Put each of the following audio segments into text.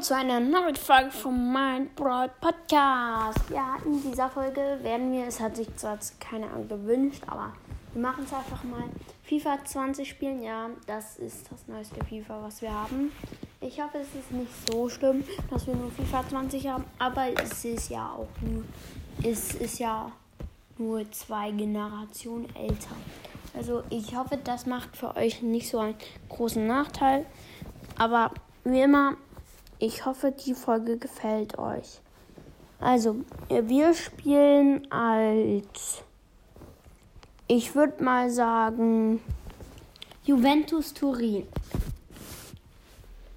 Zu einer neuen Folge von meinem Broad Podcast. Ja, in dieser Folge werden wir, es hat sich zwar keiner gewünscht, aber wir machen es einfach mal. FIFA 20 spielen, ja, das ist das neueste FIFA, was wir haben. Ich hoffe, es ist nicht so schlimm, dass wir nur FIFA 20 haben, aber es ist ja auch nur, es ist ja nur zwei Generationen älter. Also ich hoffe, das macht für euch nicht so einen großen Nachteil. Aber wie immer, ich hoffe, die Folge gefällt euch. Also, wir spielen als, ich würde mal sagen, Juventus Turin.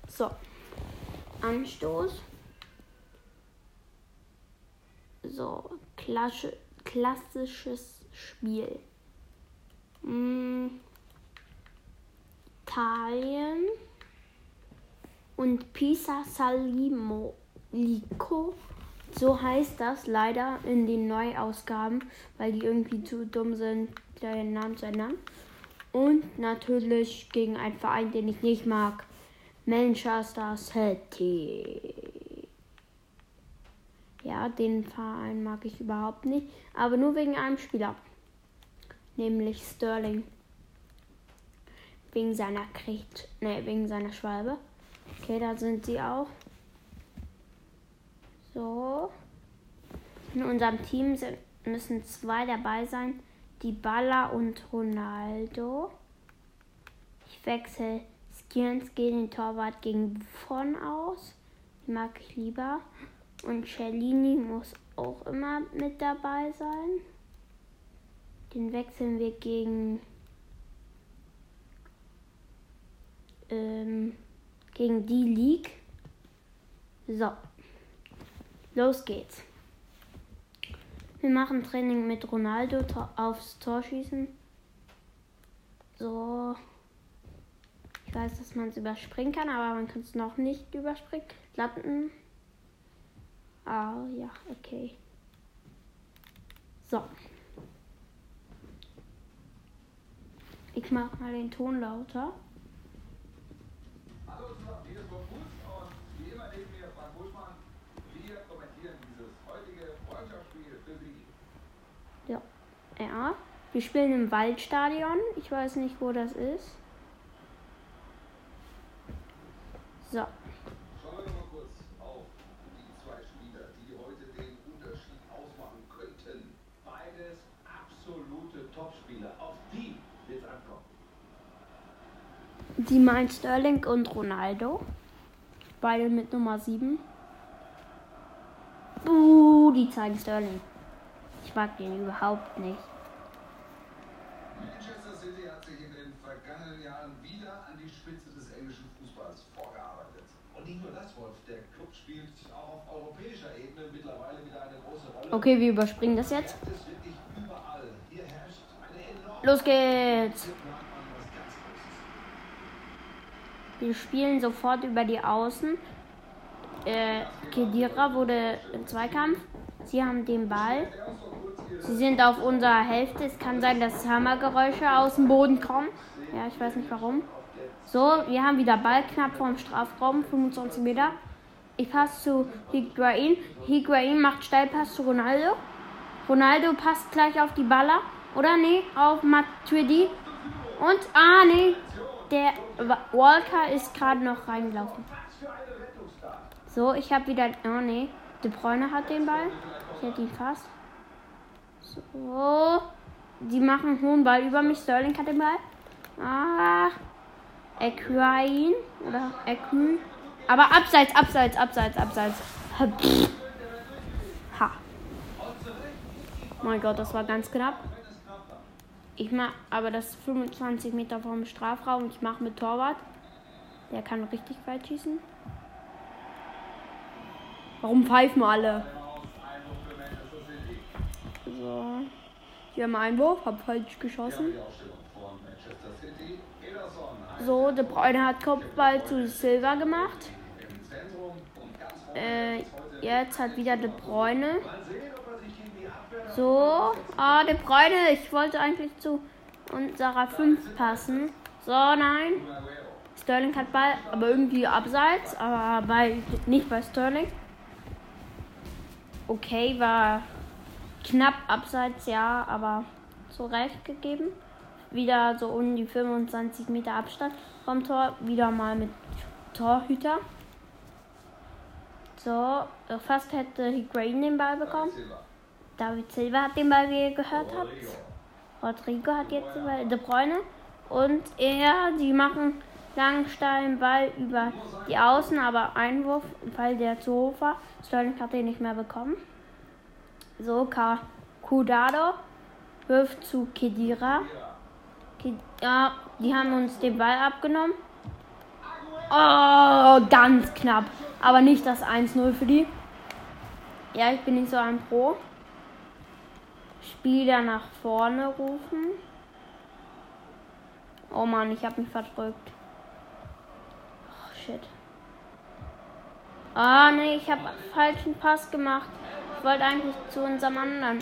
So, Anstoß. So, klassische, klassisches Spiel. Hm. Italien und Pisa Salimo Lico. So heißt das leider in den Neuausgaben, weil die irgendwie zu dumm sind, den Namen zu ändern. Und natürlich gegen einen Verein, den ich nicht mag. Manchester City. Ja, den Verein mag ich überhaupt nicht. Aber nur wegen einem Spieler. Nämlich Sterling. Wegen seiner Krieg, ne, wegen seiner Schwalbe. Okay, da sind sie auch. So. In unserem Team sind, müssen zwei dabei sein. Die Baller und Ronaldo. Ich wechsle Skirns gegen den Torwart gegen Buffon aus. Die mag ich lieber. Und Cellini muss auch immer mit dabei sein. Den wechseln wir gegen ähm, gegen die League. So, los geht's. Wir machen Training mit Ronaldo aufs Tor schießen. So. Ich weiß, dass man es überspringen kann, aber man kann es noch nicht überspringen. Latten. Ah, ja, okay. So. Ich mache mal den Ton lauter. Ja, wir spielen im Waldstadion. Ich weiß nicht, wo das ist. So. Schauen wir mal kurz auf die zwei Spieler, die heute den Unterschied ausmachen könnten. Beides absolute Topspieler. Auf die wird es ankommen. Die meint Sterling und Ronaldo. Beide mit Nummer 7. Buh, die zeigen Sterling. Ich mag den überhaupt nicht. Manchester City hat sich in den vergangenen Jahren wieder an die Spitze des englischen Fußballs vorgearbeitet. Und nicht nur das, Wolf, der Club spielt auch auf europäischer Ebene mittlerweile wieder eine große Rolle. Okay, wir überspringen das jetzt. Los geht's. Wir spielen sofort über die Außen. Äh, Kedira wurde im Zweikampf. Sie haben den Ball. Sie sind auf unserer Hälfte. Es kann sein, dass Hammergeräusche aus dem Boden kommen. Ja, ich weiß nicht warum. So, wir haben wieder Ball knapp vorm Strafraum, 25 Meter. Ich passe zu Higuain. Higuain macht Steilpass zu Ronaldo. Ronaldo passt gleich auf die Baller. Oder nee, auf Matuidi. Und, ah nee, der Walker ist gerade noch reingelaufen. So, ich habe wieder, oh nee, De Bruyne hat den Ball. Ich hätte ihn fast. So. Die machen einen hohen Ball über mich. Sterling hat den Ball. Ah. Equine. Oder Equi. Aber abseits, abseits, abseits, abseits. Ha. Ha. Mein Gott, das war ganz knapp. Ich mach, aber das ist 25 Meter vom Strafraum. Ich mache mit Torwart. Der kann richtig weit schießen. Warum pfeifen alle? So. Hier haben wir Einwurf, hab falsch geschossen. Die So, De Bruyne hat Kopfball zu Silva gemacht. Äh, jetzt hat wieder De Bruyne. Mal sehen, ob er sich gegen die Abwehr So, ah, De Bruyne, ich wollte eigentlich zu unserer 5 passen. So, nein. Sterling hat Ball, aber irgendwie abseits, aber bei, nicht bei Sterling. Okay, war knapp abseits, ja, aber zu Recht gegeben. Wieder so um die 25 Meter Abstand vom Tor, wieder mal mit Torhüter. So, fast hätte Higuain den Ball bekommen. David Silva hat den Ball, wie ihr gehört habt. Rodrigo hat jetzt den Ball, De Bruyne. Und er, die machen langen Ball über die Außen, aber Einwurf, weil der zu hoch war. Sterling hat den nicht mehr bekommen. So, Kudado wirft zu Kedira. Ja, die haben uns den Ball abgenommen. Oh, ganz knapp. Aber nicht das 1-0 für die. Ja, ich bin nicht so ein Pro. Spieler nach vorne rufen. Oh Mann, ich habe mich verdrückt. Oh, shit. Ah, nee, ich habe falschen Pass gemacht. Ich wollte eigentlich zu unserem anderen.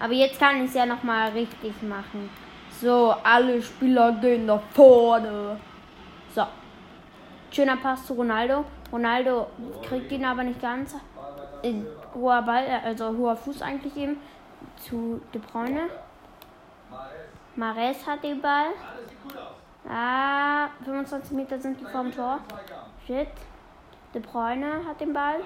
Aber jetzt kann ich es ja nochmal richtig machen. So, alle Spieler gehen nach vorne. So. Schöner Pass zu Ronaldo. Ronaldo kriegt ihn aber nicht ganz. In hoher Ball, also hoher Fuß eigentlich eben. Zu De Bruyne. Mares hat den Ball. Ah, 25 Meter sind die vom Tor. Shit. De Bruyne hat den Ball.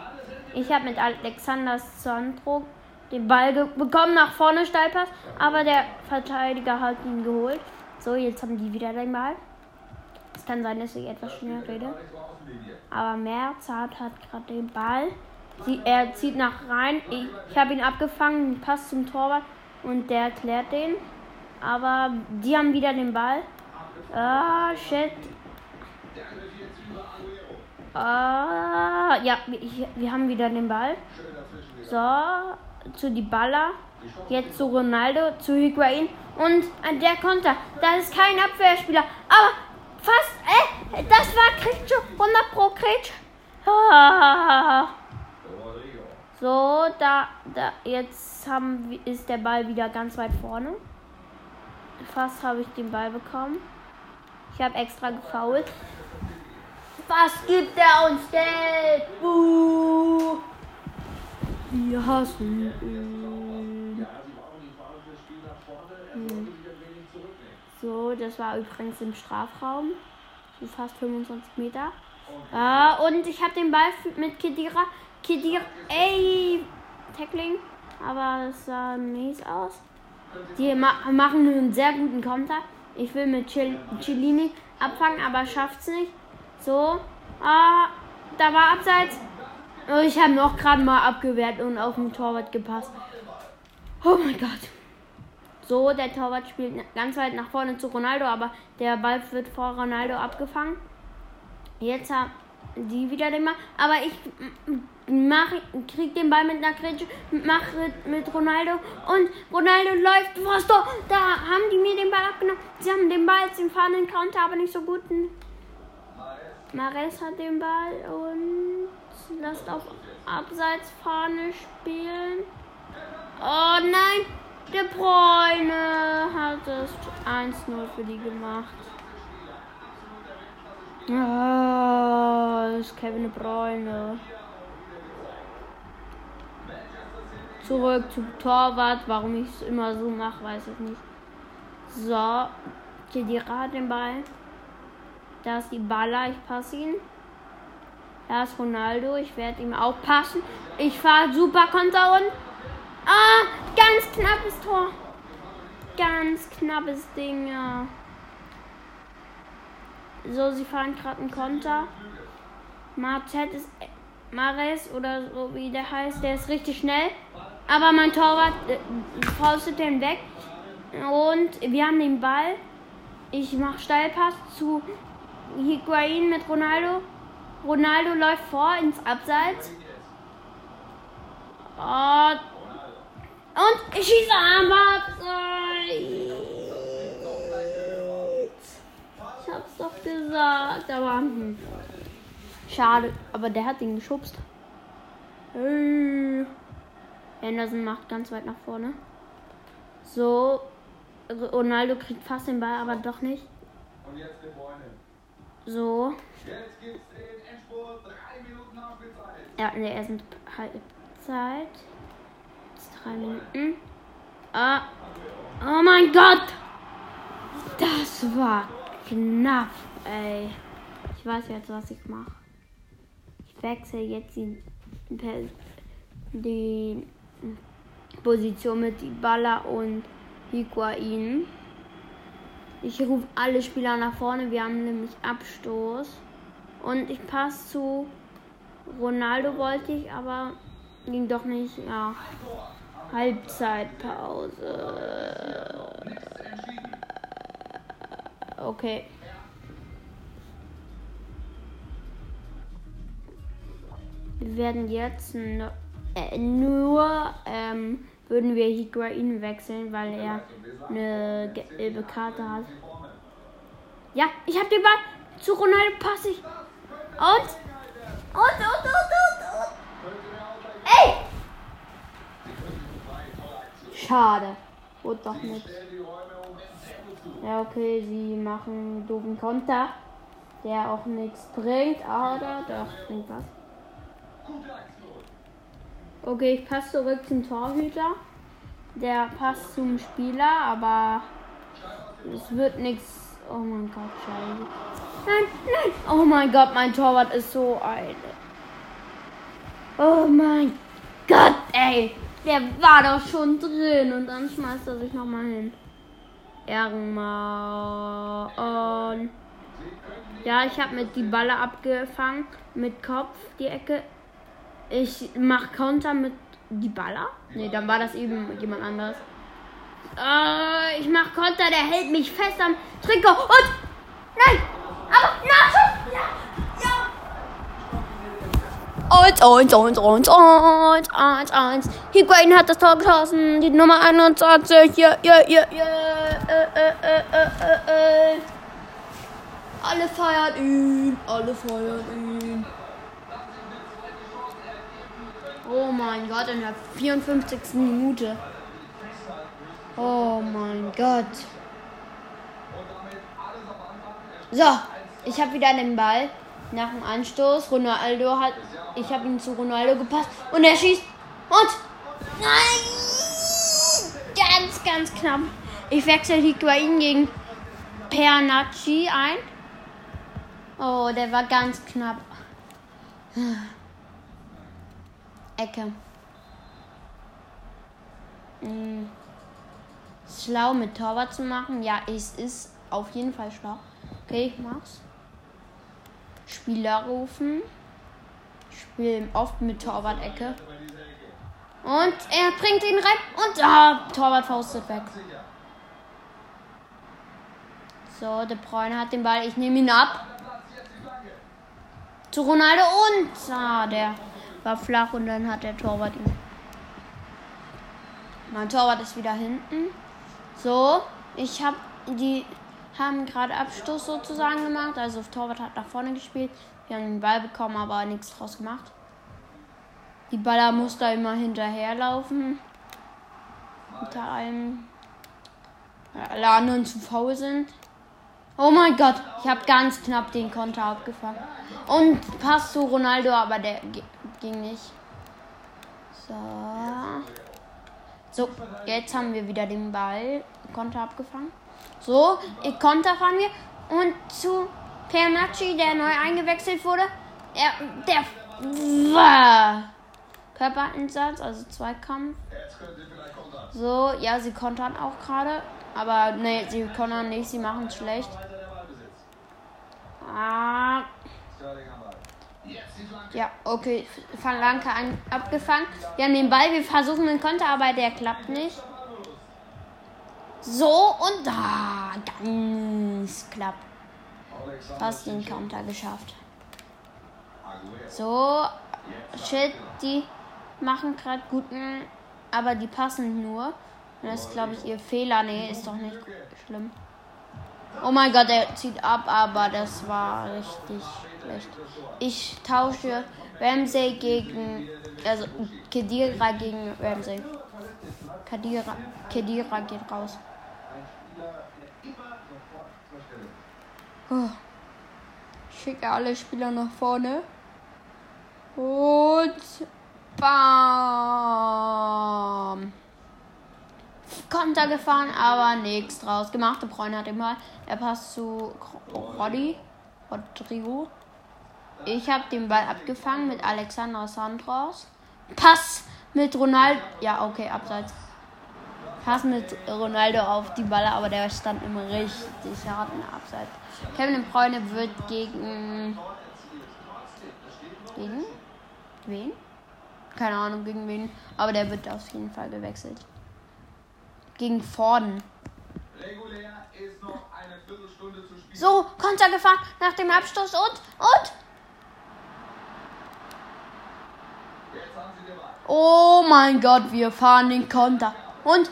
Ich habe mit Alexander Sandro den Ball bekommen, nach vorne Steilpass, aber der Verteidiger hat ihn geholt. So, jetzt haben die wieder den Ball. Es kann sein, dass ich etwas schneller rede. Aber Merzart hat gerade den Ball. Sie, er zieht nach rein. Ich, ich habe ihn abgefangen, passt zum Torwart und der klärt den. Aber die haben wieder den Ball. Ah, shit. Ah, ja, wir, wir haben wieder den Ball. So, zu die Baller. Jetzt zu Ronaldo, zu Higuain. Und an der Konter. Da ist kein Abwehrspieler. Aber fast, äh, das war Kretsch. 100 pro Kretsch. Ah. So, da, da, jetzt haben, ist der Ball wieder ganz weit vorne. Fast habe ich den Ball bekommen. Ich habe extra gefault. Was gibt er uns Geld? Buh. Wir hassen ihn. Hm. So, das war übrigens im Strafraum. So fast 25 Meter. Ah, und ich habe den Ball mit Kedira. Kedira, ey, Tackling. Aber das sah mies aus. Die ma machen einen sehr guten Konter. Ich will mit Cellini abfangen, aber schafft's nicht. So. Ah, da war Abseits. Oh, ich habe noch gerade mal abgewehrt und auf den Torwart gepasst. Oh mein Gott. So, der Torwart spielt ganz weit nach vorne zu Ronaldo, aber der Ball wird vor Ronaldo abgefangen. Jetzt haben die wieder den Ball. Aber ich mach, krieg den Ball mit einer Grätsche, mache mit Ronaldo und Ronaldo läuft vors Tor. Da haben die mir den Ball abgenommen. Sie haben den Ball im fahrenden Counter, aber nicht so gut. Mares hat den Ball und lasst auf Abseitsfahne spielen. Oh nein, der Bräune hat es 1-0 für die gemacht. Ah, das ist Kevin De Bruyne. Zurück zum Torwart. Warum ich es immer so mache, weiß ich nicht. So. Kedira hat den Ball. Da ist die Baller. Ich passe ihn. Da ist Ronaldo. Ich werde ihm auch passen. Ich fahre super Konter und. Ah, ganz knappes Tor. Ganz knappes Ding, ja. So, sie fahren gerade einen Konter. Martet ist Mares oder so wie der heißt, der ist richtig schnell. Aber mein Torwart äh, faustet den weg. Und wir haben den Ball. Ich mache Steilpass zu Higuain mit Ronaldo. Ronaldo läuft vor ins Abseits. Und ich schieße am Abseits. Ich hab's doch gesagt, aber hm. schade. Aber der hat ihn geschubst. Hey. Anderson macht ganz weit nach vorne. So. Ronaldo kriegt fast den Ball, aber doch nicht. So. Jetzt gibt's den Endspurt. Drei Minuten Nachspielzeit. Ja, in der ersten Halbzeit. Jetzt drei Minuten. Ah. Oh mein Gott! Das war knapp, ey. Ich weiß jetzt, was ich mache. Ich wechsle jetzt die, die Position mit Ibala und Higuain. Ich rufe alle Spieler nach vorne. Wir haben nämlich Abstoß. Und ich passe zu Ronaldo wollte ich, aber ging doch nicht. Ja. Halbzeitpause. Okay. Wir werden jetzt nur, äh, nur ähm, würden wir Higuain wechseln, weil er eine gelbe Karte hat. Ja, ich habe den Ball zu Ronaldo passe ich. Und? Und, und, und, und, und. Ey! Schade. Wurde doch nicht. Ja, okay, sie machen einen doofen Konter, der auch nichts bringt, oder doch, bringt was. Okay, ich passe zurück zum Torhüter. Der passt zum Spieler, aber es wird nichts. Oh mein Gott, scheiße. Nein, nein. Oh mein Gott, mein Torwart ist so ein. Oh mein Gott, ey. Der war doch schon drin und dann schmeißt er sich nochmal hin. Ehrenmann. Ja, ich habe mit die Balle abgefangen. Mit Kopf die Ecke. Ich mach Konter mit die Baller. Nee, dann war das eben jemand anderes. Äh, ich mach Konter, der hält mich fest am Trikot und. Nein! Aber Nachschuss! Ja! Ja! Eins, eins, eins, eins, eins, eins, eins. Higuain hat das Tor geschossen. Die Nummer 21. Ja, ja, ja, ja. Äh, äh, äh, äh, äh, äh. Alle feiern ihn. Alle feiern ihn. Oh mein Gott, in der 54. Minute. Oh mein Gott. So, ich habe wieder den Ball nach dem Anstoß. Ronaldo hat, ich habe ihn zu Ronaldo gepasst und er schießt und nein, ganz, ganz knapp. Ich wechsle Higuain gegen Pernacci ein. Oh, der war ganz knapp. Ecke. Hm. Schlau mit Torwart zu machen. Ja, es ist auf jeden Fall schlau. Okay, ich mach's. Spieler rufen. Ich spiele oft mit Torwart-Ecke. Und er bringt ihn rein. Und ah, Torwart faustet weg. So, De Bruyne hat den Ball. Ich nehme ihn ab. Zu Ronaldo und ah, der war flach und dann hat der Torwart ihn. Mein Torwart ist wieder hinten. So, ich habe die haben gerade Abstoß sozusagen gemacht. Also Torwart hat nach vorne gespielt. Wir haben den Ball bekommen, aber nichts draus gemacht. Die Baller muss da immer hinterherlaufen. Unter allem. Weil alle anderen zu faul sind. Oh mein Gott, ich habe ganz knapp den Konter abgefangen. Und passt zu Ronaldo, aber der ging nicht. So. So, jetzt haben wir wieder den Ball. Konter abgefangen. So, ich Konter fahren wir. Und zu Pernacci, der neu eingewechselt wurde. Er, der war Körperinsatz, also Zweikampf. So, ja, sie kontern auch gerade. Aber ne, sie kontern nicht, sie machen es schlecht. Ah. Ja, okay. Fanglanke an, abgefangen. Wir haben den Ball, wir versuchen den Konter, aber der klappt nicht. So und da. Ganz knapp. Fast den Konter geschafft. So. Shit, die machen gerade guten. Aber die passen nur. Das ist, glaube ich, ihr Fehler. Nee, ist doch nicht schlimm. Oh mein Gott, er zieht ab, aber das war richtig schlecht. Ich tausche Ramsey gegen. Also Kedira gegen Ramsey. Kedira, Kedira geht raus. Oh. Ich schicke alle Spieler nach vorne. Und bam. Konter gefahren, aber nichts draus gemacht. De Bruyne hat Ball. Er passt zu Roddy. Rodrigo. Ich habe den Ball abgefangen mit Alexander Sandros. Pass mit Ronaldo. Ja, okay, abseits. Pass mit Ronaldo auf die Balle, aber der stand immer richtig hart in der Abseits. Kevin De Bruyne wird gegen. Gegen? Wen? Keine Ahnung gegen wen, aber der wird auf jeden Fall gewechselt. Gegen Forden. Regulär ist noch eine Viertelstunde zu spielen. So, Konter gefahren nach dem Abstoß und, und. Oh mein Gott, wir fahren den Konter. Und.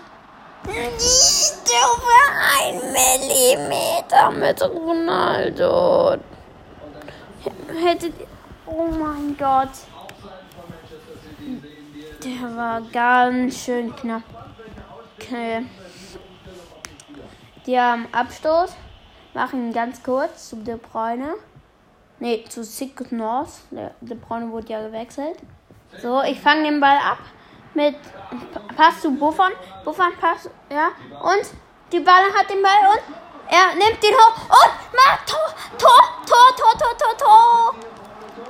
Nicht über ein Millimeter mit Ronaldo. Hättet. Oh mein Gott. Der war ganz schön knapp. Okay. Die haben Abstoß. Machen ganz kurz zu De Bruyne. Ne, zu Signors. Der De Bruyne wurde ja gewechselt. So, ich fange den Ball ab. Mit Pass zu Buffon. Buffon Pass, ja. Und die Ball hat den Ball und er nimmt den hoch und macht Tor, Tor, Tor, Tor, Tor, Tor, Tor.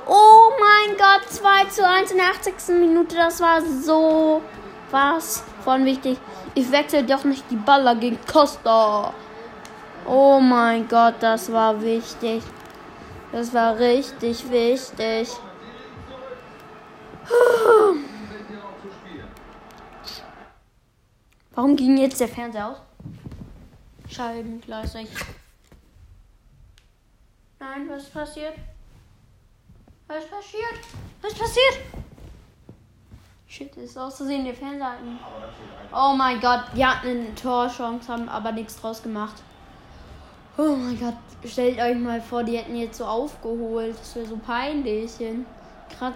Oh mein Gott, 2 zu 1 in der 80. Minute. Das war so was von wichtig. Ich wechsle doch nicht die Baller gegen Costa. Oh mein Gott, das war wichtig. Das war richtig wichtig. Warum ging jetzt der Fernseher aus? Scheibengleichzig. Nein, was passiert? Was passiert? Was passiert? Shit, ist aus Versehen der Fernseher. Oh mein Gott, die hatten eine Torchance, haben aber nichts draus gemacht. Oh mein Gott, stellt euch mal vor, die hätten jetzt so aufgeholt. Das wäre so peinlich.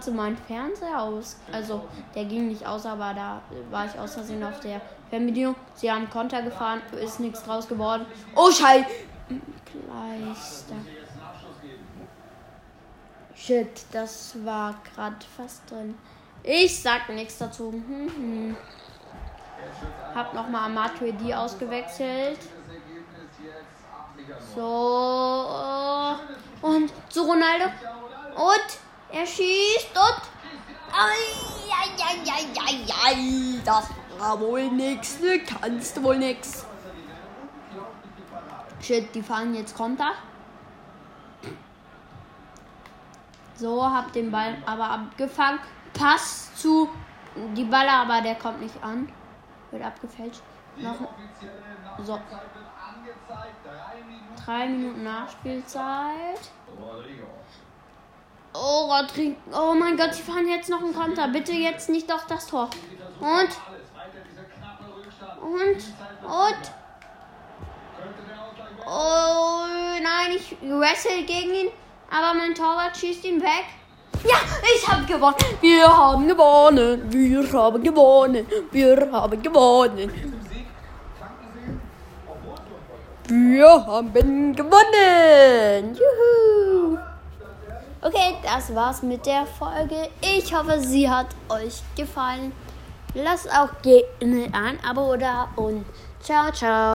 So mein Fernseher aus. Also, der ging nicht aus, aber da war ich aus auf der Fernbedienung. Sie haben Konter gefahren, ist nichts draus geworden. Oh, Scheiße! Kleister. Shit, das war gerade fast drin. Ich sag nichts dazu. Hm, hm. Hab nochmal ausgewechselt. Ergebnis jetzt Absieger So. Und zu Ronaldo. Und er schießt und. Ai. Das war wohl nix. Du kannst wohl nix. Shit, die fahren jetzt Konter. So, hab den Ball aber abgefangen. Pass zu die Baller, aber der kommt nicht an. Wird abgefälscht. Noch So. Drei Minuten. Nachspielzeit. Oh, Rodrigo. Oh mein Gott, sie fahren jetzt noch einen Konter. Bitte jetzt nicht doch das Tor. Und, und, und. Oh nein, ich wrestle gegen ihn. Aber mein Torwart schießt ihn weg. Ja, ich habe gewonnen. Wir haben gewonnen. Wir haben gewonnen. Wir haben gewonnen. Wir haben gewonnen. Juhu. Okay, das war's mit der Folge. Ich hoffe, sie hat euch gefallen. Lasst auch gerne ein Abo da und ciao, ciao.